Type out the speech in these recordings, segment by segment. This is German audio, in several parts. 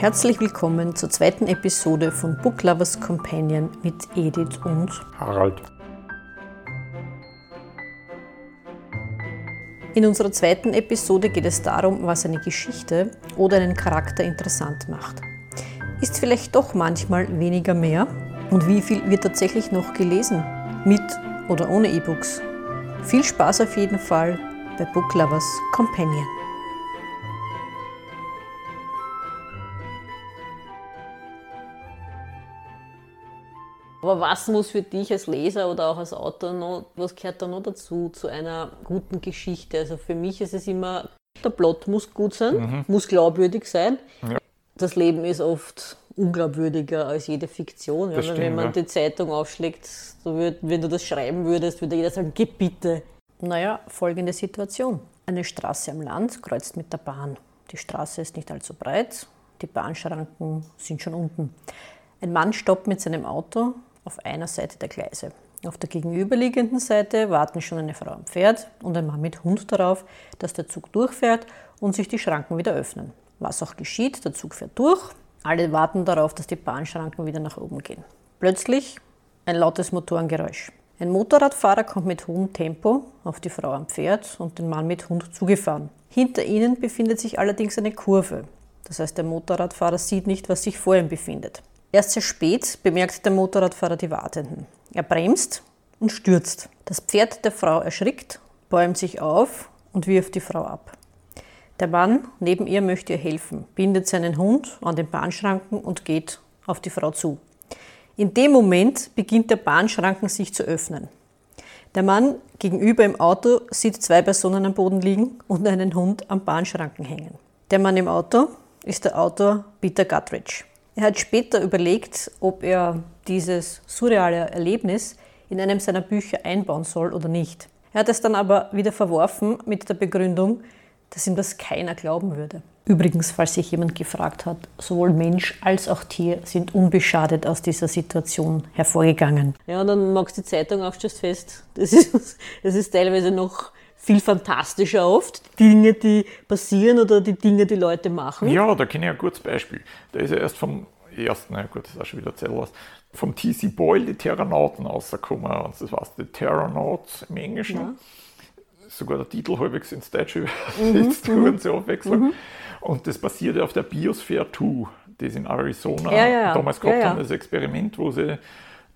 Herzlich willkommen zur zweiten Episode von Book Lovers Companion mit Edith und Harald. In unserer zweiten Episode geht es darum, was eine Geschichte oder einen Charakter interessant macht. Ist vielleicht doch manchmal weniger mehr? Und wie viel wird tatsächlich noch gelesen? Mit oder ohne E-Books? Viel Spaß auf jeden Fall bei Book Lovers Companion. Aber was muss für dich als Leser oder auch als Autor noch, was gehört da noch dazu, zu einer guten Geschichte? Also für mich ist es immer, der Plot muss gut sein, mhm. muss glaubwürdig sein. Ja. Das Leben ist oft unglaubwürdiger als jede Fiktion. Ja, stimmt, wenn man ja. die Zeitung aufschlägt, so würd, wenn du das schreiben würdest, würde jeder sagen, geh bitte. Naja, folgende Situation. Eine Straße am Land kreuzt mit der Bahn. Die Straße ist nicht allzu breit, die Bahnschranken sind schon unten. Ein Mann stoppt mit seinem Auto auf einer Seite der Gleise. Auf der gegenüberliegenden Seite warten schon eine Frau am Pferd und ein Mann mit Hund darauf, dass der Zug durchfährt und sich die Schranken wieder öffnen. Was auch geschieht, der Zug fährt durch, alle warten darauf, dass die Bahnschranken wieder nach oben gehen. Plötzlich ein lautes Motorengeräusch. Ein Motorradfahrer kommt mit hohem Tempo auf die Frau am Pferd und den Mann mit Hund zugefahren. Hinter ihnen befindet sich allerdings eine Kurve. Das heißt, der Motorradfahrer sieht nicht, was sich vor ihm befindet. Erst sehr spät bemerkt der Motorradfahrer die Wartenden. Er bremst und stürzt. Das Pferd der Frau erschrickt, bäumt sich auf und wirft die Frau ab. Der Mann neben ihr möchte ihr helfen, bindet seinen Hund an den Bahnschranken und geht auf die Frau zu. In dem Moment beginnt der Bahnschranken sich zu öffnen. Der Mann gegenüber im Auto sieht zwei Personen am Boden liegen und einen Hund am Bahnschranken hängen. Der Mann im Auto ist der Autor Peter Guttridge. Er hat später überlegt, ob er dieses surreale Erlebnis in einem seiner Bücher einbauen soll oder nicht. Er hat es dann aber wieder verworfen mit der Begründung, dass ihm das keiner glauben würde. Übrigens, falls sich jemand gefragt hat, sowohl Mensch als auch Tier sind unbeschadet aus dieser Situation hervorgegangen. Ja, und dann magst du die Zeitung auf, stellst fest, das ist, das ist teilweise noch viel fantastischer oft. Dinge, die passieren oder die Dinge, die Leute machen. Ja, da kenne ich ein gutes Beispiel. Da ist ja erst vom ersten, na gut, das ist auch schon wieder was, vom T.C. Boyle die Terranauten rausgekommen. Und das war die Terranauts im Englischen. Ja. Sogar der Titel halbwegs ins Deutsche übersetzt mhm, worden zur Abwechslung. Mhm. Und das basierte auf der Biosphere 2, die sie in Arizona ja, ja, damals gehabt haben, das Experiment, wo sie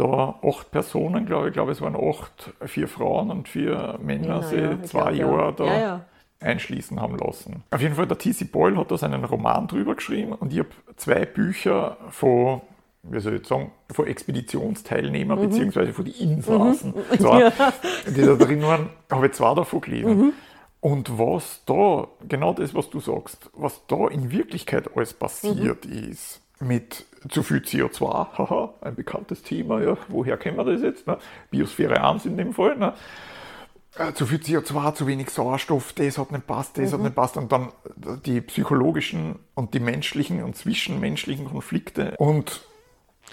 da acht Personen, glaube ich, glaube es waren acht, vier Frauen und vier Männer, sie ja, zwei Jahre da ja, ja. einschließen haben lassen. Auf jeden Fall, der T.C. Boyle hat da seinen Roman drüber geschrieben und ich habe zwei Bücher von wie soll ich sagen, von Expeditionsteilnehmern mhm. beziehungsweise von den Insassen, mhm. zwar, die da drin waren, habe ich zwei davon gelesen. Mhm. Und was da, genau das, was du sagst, was da in Wirklichkeit alles passiert mhm. ist, mit zu viel CO2, haha, ein bekanntes Thema, ja, woher kennen wir das jetzt? Ne? Biosphäre 1 in dem Fall. Ne? Äh, zu viel CO2, zu wenig Sauerstoff, das hat nicht passt, das mhm. hat nicht passt. Und dann die psychologischen und die menschlichen und zwischenmenschlichen Konflikte. Und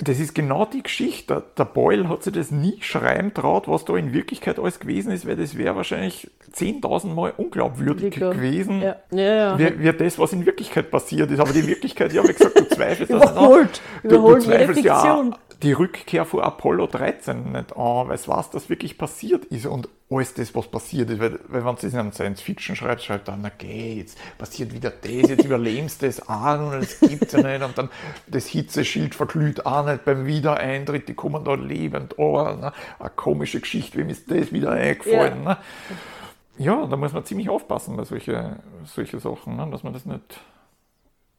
das ist genau die Geschichte. Der Boyle hat sich das nie schreiben traut, was da in Wirklichkeit alles gewesen ist, weil das wäre wahrscheinlich 10.000 Mal unglaubwürdig gewesen, ja. Ja, ja. Wie, wie, das, was in Wirklichkeit passiert ist. Aber die Wirklichkeit, ja, wie gesagt, du zweifelst Überholt. das Du, du zweifelst ja die Rückkehr von Apollo 13 nicht an, weil was das wirklich passiert ist und alles das, was passiert ist. Weil, weil wenn du das in einem Science-Fiction schreibt, schreibt dann, okay, jetzt passiert wieder das, jetzt überlebst du das auch und es gibt ja nicht und dann das Hitzeschild verglüht auch nicht beim Wiedereintritt, die kommen da lebend oh, ne? Eine komische Geschichte, wem ist das wieder eingefallen? Ja, ne? ja da muss man ziemlich aufpassen bei solchen solche Sachen, ne? dass man das nicht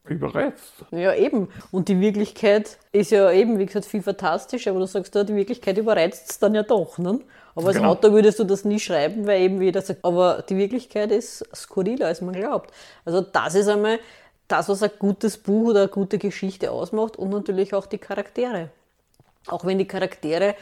überreizt. Ja, eben. Und die Wirklichkeit ist ja eben, wie gesagt, viel fantastischer, aber du sagst, ja, die Wirklichkeit überreizt es dann ja doch. Ne? Aber als genau. Autor würdest du das nie schreiben, weil eben jeder sagt, aber die Wirklichkeit ist skurriler, als man glaubt. Also das ist einmal das, was ein gutes Buch oder eine gute Geschichte ausmacht und natürlich auch die Charaktere. Auch wenn die Charaktere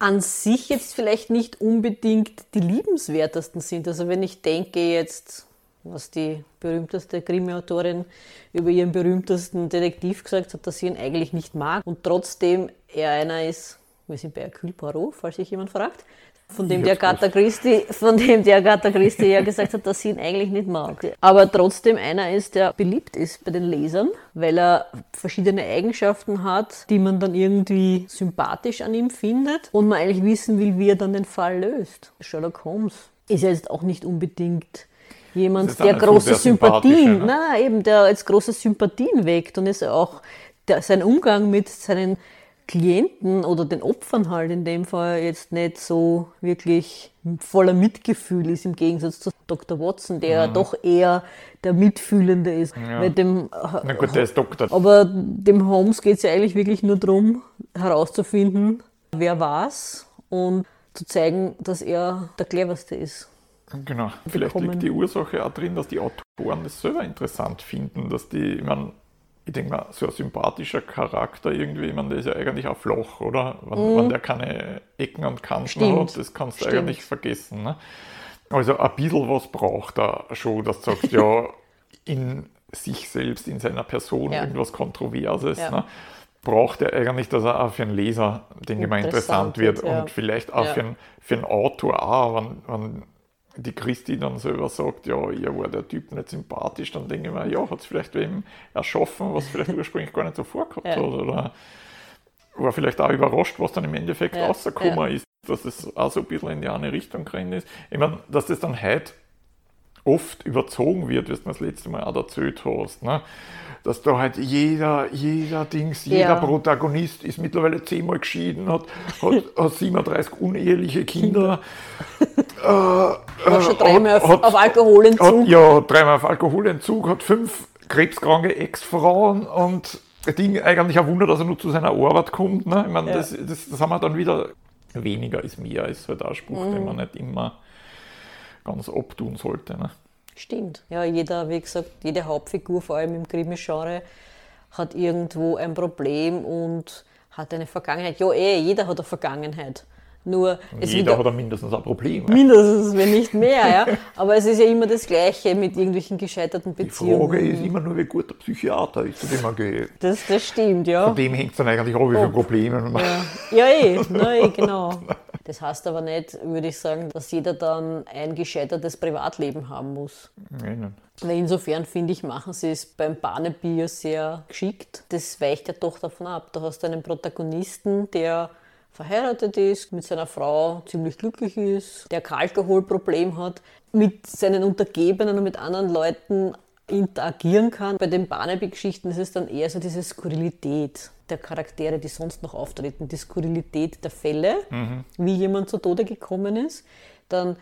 an sich jetzt vielleicht nicht unbedingt die liebenswertesten sind. Also wenn ich denke jetzt was die berühmteste Krimi-Autorin über ihren berühmtesten Detektiv gesagt hat, dass sie ihn eigentlich nicht mag und trotzdem er einer ist, Wir sind bei Hercule Poirot, falls sich jemand fragt. Von dem, der Agatha Christie, von dem der Agatha Christie ja gesagt hat, dass sie ihn eigentlich nicht mag. Aber trotzdem einer ist, der beliebt ist bei den Lesern, weil er verschiedene Eigenschaften hat, die man dann irgendwie sympathisch an ihm findet und man eigentlich wissen will, wie er dann den Fall löst. Sherlock Holmes ist ja jetzt auch nicht unbedingt jemand, der große Sympathien, ne? na eben, der jetzt große Sympathien weckt und ist auch der, sein Umgang mit seinen Klienten oder den Opfern halt in dem Fall jetzt nicht so wirklich voller Mitgefühl ist, im Gegensatz zu Dr. Watson, der mhm. doch eher der Mitfühlende ist. Ja. dem, Na gut, der ist Doktor. Aber dem Holmes geht es ja eigentlich wirklich nur darum, herauszufinden, wer war's und zu zeigen, dass er der cleverste ist. Genau. Vielleicht liegt die Ursache auch drin, dass die Autoren das selber interessant finden, dass die, ich meine, ich denke mal, so ein sympathischer Charakter irgendwie, ich meine, der ist ja eigentlich auch flach, oder? Wenn, mm. wenn der keine Ecken und Kanten Stimmt. hat, das kannst du Stimmt. eigentlich vergessen. Ne? Also ein bisschen was braucht er schon, dass du sagst, ja, in sich selbst, in seiner Person ja. irgendwas Kontroverses. Ja. Ne? Braucht er eigentlich, dass er auch für einen Leser, denke ich mal, interessant wird ja. und vielleicht auch für, einen, für einen Autor auch, wenn, wenn die Christi dann selber sagt, ja, ihr war der Typ nicht sympathisch, dann denke ich mir, ja, hat es vielleicht wem erschaffen, was vielleicht ursprünglich gar nicht so vorgehabt ja. hat. Oder war vielleicht auch überrascht, was dann im Endeffekt ja. rausgekommen ja. ist, dass es auch so ein bisschen in die eine Richtung gerannt ist. Ich meine, dass das dann heute oft überzogen wird, wie du das letzte Mal auch erzählt hast. Ne? Dass da halt jeder, jeder Dings, jeder ja. Protagonist ist mittlerweile zehnmal geschieden, hat, hat, hat 37 uneheliche Kinder. äh, war schon dreimal auf, auf Alkoholentzug. Hat, ja, dreimal auf Alkoholentzug, hat fünf krebskranke Ex-Frauen und Ding, eigentlich ein Wunder, dass er nur zu seiner Arbeit kommt. Ne? Ich meine, ja. das, das, das haben wir dann wieder, weniger ist mehr, ist halt auch ein Spruch, mhm. den man nicht immer ganz abtun sollte. Ne? Stimmt. Ja, jeder, wie gesagt, jede Hauptfigur, vor allem im Krimi-Genre, hat irgendwo ein Problem und hat eine Vergangenheit. Ja, eh, jeder hat eine Vergangenheit. Nur es Jeder hat mindestens ein Problem. Mindestens, wenn nicht mehr. Ja. Aber es ist ja immer das Gleiche mit irgendwelchen gescheiterten Beziehungen. Die Frage ist immer nur, wie gut der Psychiater ist, zu dem man geht. Das, das stimmt, ja. Von dem hängt es dann eigentlich auch, wie viele Probleme man ja. ja, eh, na, eh, genau. Das heißt aber nicht, würde ich sagen, dass jeder dann ein gescheitertes Privatleben haben muss. Nein. Weil insofern finde ich, machen sie es beim Barnaby ja sehr geschickt. Das weicht ja doch davon ab. Da hast du einen Protagonisten, der verheiratet ist, mit seiner Frau ziemlich glücklich ist, der kein Alkoholproblem hat, mit seinen Untergebenen und mit anderen Leuten interagieren kann. Bei den Barnaby-Geschichten ist es dann eher so diese Skurrilität der Charaktere, die sonst noch auftreten, die Skurrilität der Fälle, mhm. wie jemand zu Tode gekommen ist, dann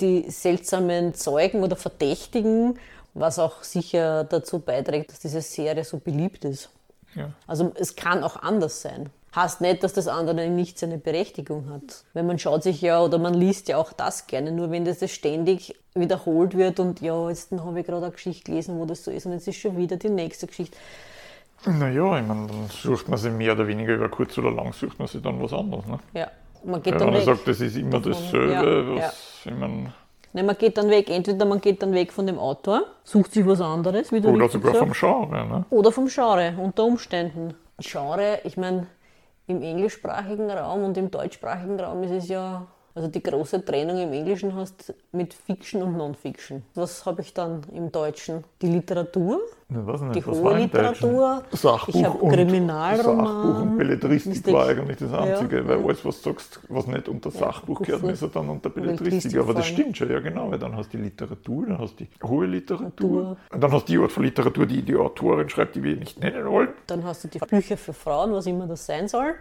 die seltsamen Zeugen oder Verdächtigen, was auch sicher dazu beiträgt, dass diese Serie so beliebt ist. Ja. Also es kann auch anders sein heißt nicht, dass das andere nicht seine Berechtigung hat. Weil man schaut sich ja oder man liest ja auch das gerne, nur wenn das ständig wiederholt wird und ja, jetzt habe ich gerade eine Geschichte gelesen, wo das so ist und jetzt ist schon wieder die nächste Geschichte. Naja, ich meine, dann sucht man sich mehr oder weniger über kurz oder lang, sucht man sich dann was anderes. Ne? Ja, man geht ja, dann man sagt, das ist immer davon, dasselbe, ja, was, ja. ich meine, Nein, man geht dann weg, entweder man geht dann weg von dem Autor, sucht sich was anderes, wie du Oder sogar sagst. vom Genre. Ne? Oder vom Genre, unter Umständen. Genre, ich meine, im englischsprachigen Raum und im deutschsprachigen Raum ist es ja, also die große Trennung im Englischen hast mit Fiction und Non-Fiction. Was habe ich dann im Deutschen? Die Literatur, nicht, die hohe Literatur, Sachbuch ich habe Kriminalroman. Sachbuch und Belletristik war eigentlich das Einzige, ja. weil alles, was du sagst, was nicht unter Sachbuch ja, gehört, ist ja dann unter Belletristik. Aber das stimmt schon, ja genau, weil dann hast du die Literatur, dann hast du die hohe Literatur, und dann hast du die Art von Literatur, die die Autorin schreibt, die wir nicht nennen wollen. Dann hast du die Bücher für Frauen, was immer das sein soll.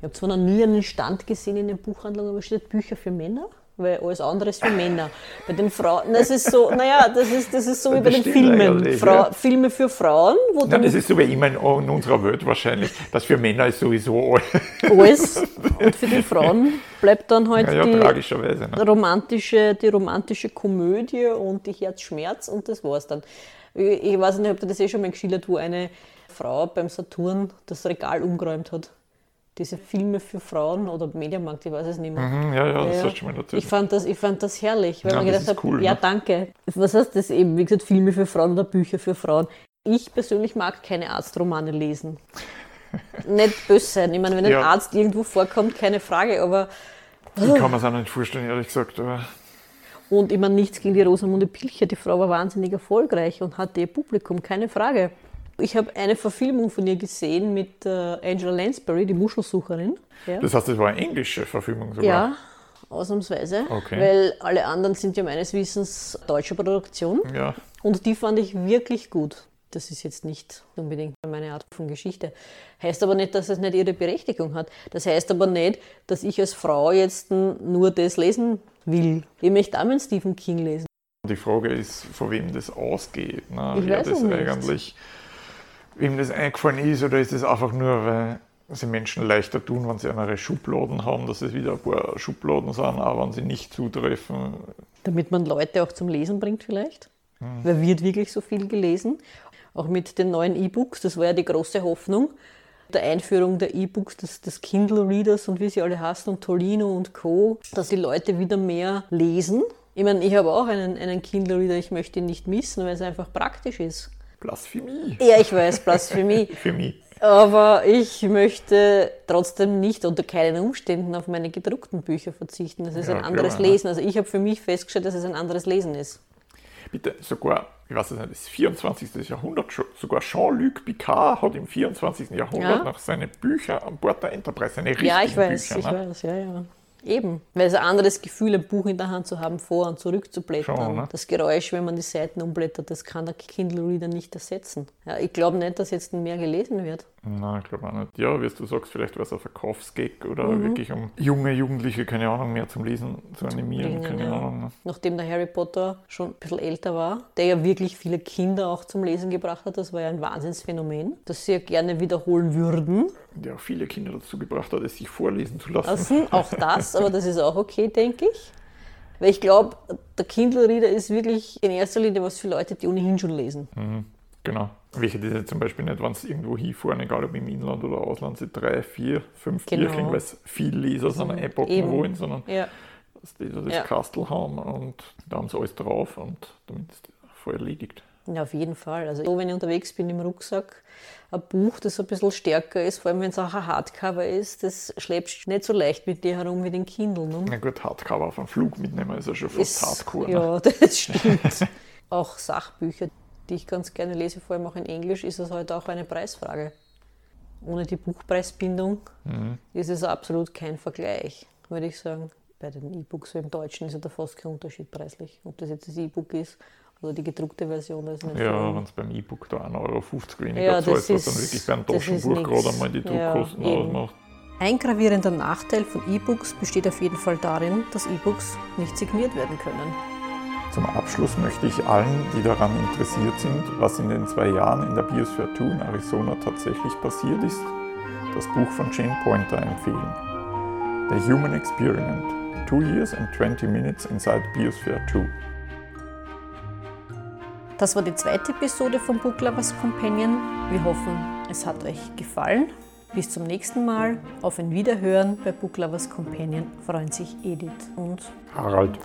Ich habe zwar noch nie einen Stand gesehen in den Buchhandlungen, aber steht Bücher für Männer weil alles andere ist für Männer. Bei den Frauen, das ist so, naja, das ist, das ist so wie bei den Filmen. Frau, ja. Filme für Frauen. Wo Nein, das ist so wie immer in, in, unserer Welt wahrscheinlich. Das für Männer ist sowieso alles. Und für die Frauen bleibt dann halt ja, ja, die, ne? romantische, die romantische Komödie und die Herzschmerz und das war's dann. Ich, ich weiß nicht, ob du das eh schon mal geschildert, wo eine Frau beim Saturn das Regal umgeräumt hat diese Filme für Frauen oder Mediamarkt, ich weiß es nicht mehr. Mhm, ja, ja, das ja, hast du schon mal erzählt. Ich fand das, ich fand das herrlich, weil ja, man gedacht hat, cool, ja, ne? danke. Was heißt das eben? Wie gesagt, Filme für Frauen oder Bücher für Frauen. Ich persönlich mag keine Arztromane lesen. nicht böse sein. Ich meine, wenn ein Ja. Arzt irgendwo vorkommt, keine Frage, aber Ich kann mir es auch nicht vorstellen, ehrlich gesagt. Aber Und ich meine, nichts gegen die Rosamunde Pilcher. Die Frau war wahnsinnig erfolgreich und hatte ihr Publikum, keine Frage. Ich habe eine Verfilmung von ihr gesehen mit äh, Angela Lansbury, die Muschelsucherin. Ja, das heißt, das war eine englische Verfilmung sogar. ja ausnahmsweise. Okay. Weil alle anderen sind ja meines Wissens deutsche Produktion. Ja. Und die fand ich wirklich gut. Das ist jetzt nicht unbedingt meine Art von Geschichte. Heißt aber nicht, dass es nicht ihre Berechtigung hat. Das heißt aber nicht, dass ich als Frau jetzt nur das lesen will. Ich möchte auch meinen Stephen King lesen. Die Frage ist, von wem das ausgeht. Ne? Ich Wer weiß das es nicht. Wem das eingefallen ist, oder ist es einfach nur, weil sie Menschen leichter tun, wenn sie andere Schubladen haben, dass es wieder ein paar Schubladen sind, auch wenn sie nicht zutreffen. Damit man Leute auch zum Lesen bringt vielleicht. Weil wird wirklich so viel gelesen. Auch mit den neuen E-Books, das war ja die große Hoffnung. Der Einführung der E-Books, des, des Kindle Readers und wie sie alle heißen und Tolino und Co., dass die Leute wieder mehr lesen. Ich meine, ich habe auch einen, einen Kindle Reader, ich möchte ihn nicht missen, weil es einfach praktisch ist. Blasphemie Ja, ich weiß, Blasphemie. für mich. Aber ich möchte trotzdem nicht unter keinen Umständen auf meine gedruckten Bücher verzichten. Das ist Ja, ein anderes klar. Lesen. Also ich habe für mich festgestellt, dass es ein anderes Lesen ist. Bitte, sogar, ich weiß es nicht, das 24. Jahrhundert sogar Jean-Luc Picard hat im 24. Jahrhundert Ja. noch seine Bücher an Bord der Enterprise, seine richtigen Ja, ich weiß, Bücher. ich ne? weiß, ja, ja. Eben. Weil es ein anderes Gefühl, ein Buch in der Hand zu haben, vor und zurück zu blättern. Schon, ne? Das Geräusch, wenn man die Seiten umblättert, das kann der Kindle Reader nicht ersetzen. Ja, ich glaube nicht, dass jetzt mehr gelesen wird. Nein, ich glaube auch nicht. Ja, wie du sagst, vielleicht war es ein Verkaufsgag oder Mhm. wirklich um junge Jugendliche, keine Ahnung, mehr zum Lesen zu animieren, keine ja. Ahnung. ne? Nachdem der Harry Potter schon ein bisschen älter war, der ja wirklich viele Kinder auch zum Lesen gebracht hat, das war ja ein Wahnsinnsphänomen, das sie ja gerne wiederholen würden. Der auch viele Kinder dazu gebracht hat, es sich vorlesen zu lassen. lassen. Auch das, aber das ist auch okay, denke ich. Weil ich glaube, der Kindle Reader ist wirklich in erster Linie was für Leute, die ohnehin schon lesen. Genau. Welche die zum Beispiel nicht, wenn sie irgendwo hinfahren, egal ob im Inland oder Ausland, sie drei, vier, fünf Genau. Bier kriegen, weil sie viel Leser sind, einpacken Eben. wollen, sondern Ja. dass die so das Ja. Kastel haben und da haben sie alles drauf und damit ist voll erledigt. Ja, auf jeden Fall. Also so, wenn ich unterwegs bin im Rucksack, ein Buch, das ein bisschen stärker ist, vor allem wenn es auch ein Hardcover ist, das schleppst du nicht so leicht mit dir herum wie den Kindle. Ne? Na gut, Hardcover auf einen Flug mitnehmen ist ja schon fast Ist- Hardcore. Ne? Ja, das stimmt. auch Sachbücher, die ich ganz gerne lese, vor allem auch in Englisch, ist es heute auch eine Preisfrage. Ohne die Buchpreisbindung Mhm. ist es absolut kein Vergleich, würde ich sagen. Bei den E-Books, im Deutschen ist ja da fast kein Unterschied preislich. Ob das jetzt das E-Book ist oder die gedruckte Version, das ist nicht Ja, wenn es beim E-Book da 1,50 Euro weniger Ja, zahlt, das was dann wirklich beim Taschenbuch gerade einmal die Ja, Druckkosten eben. ausmacht. Ein gravierender Nachteil von E-Books besteht auf jeden Fall darin, dass E-Books nicht signiert werden können. Zum Abschluss möchte ich allen, die daran interessiert sind, was in den zwei Jahren in der Biosphere 2 in Arizona tatsächlich passiert ist, das Buch von Jane Pointer empfehlen. The Human Experiment. Two Years and 20 Minutes Inside Biosphere 2. Das war die zweite Episode von Book Lovers Companion. Wir hoffen, es hat euch gefallen. Bis zum nächsten Mal. Auf ein Wiederhören bei Book Lovers Companion freuen sich Edith und Harald.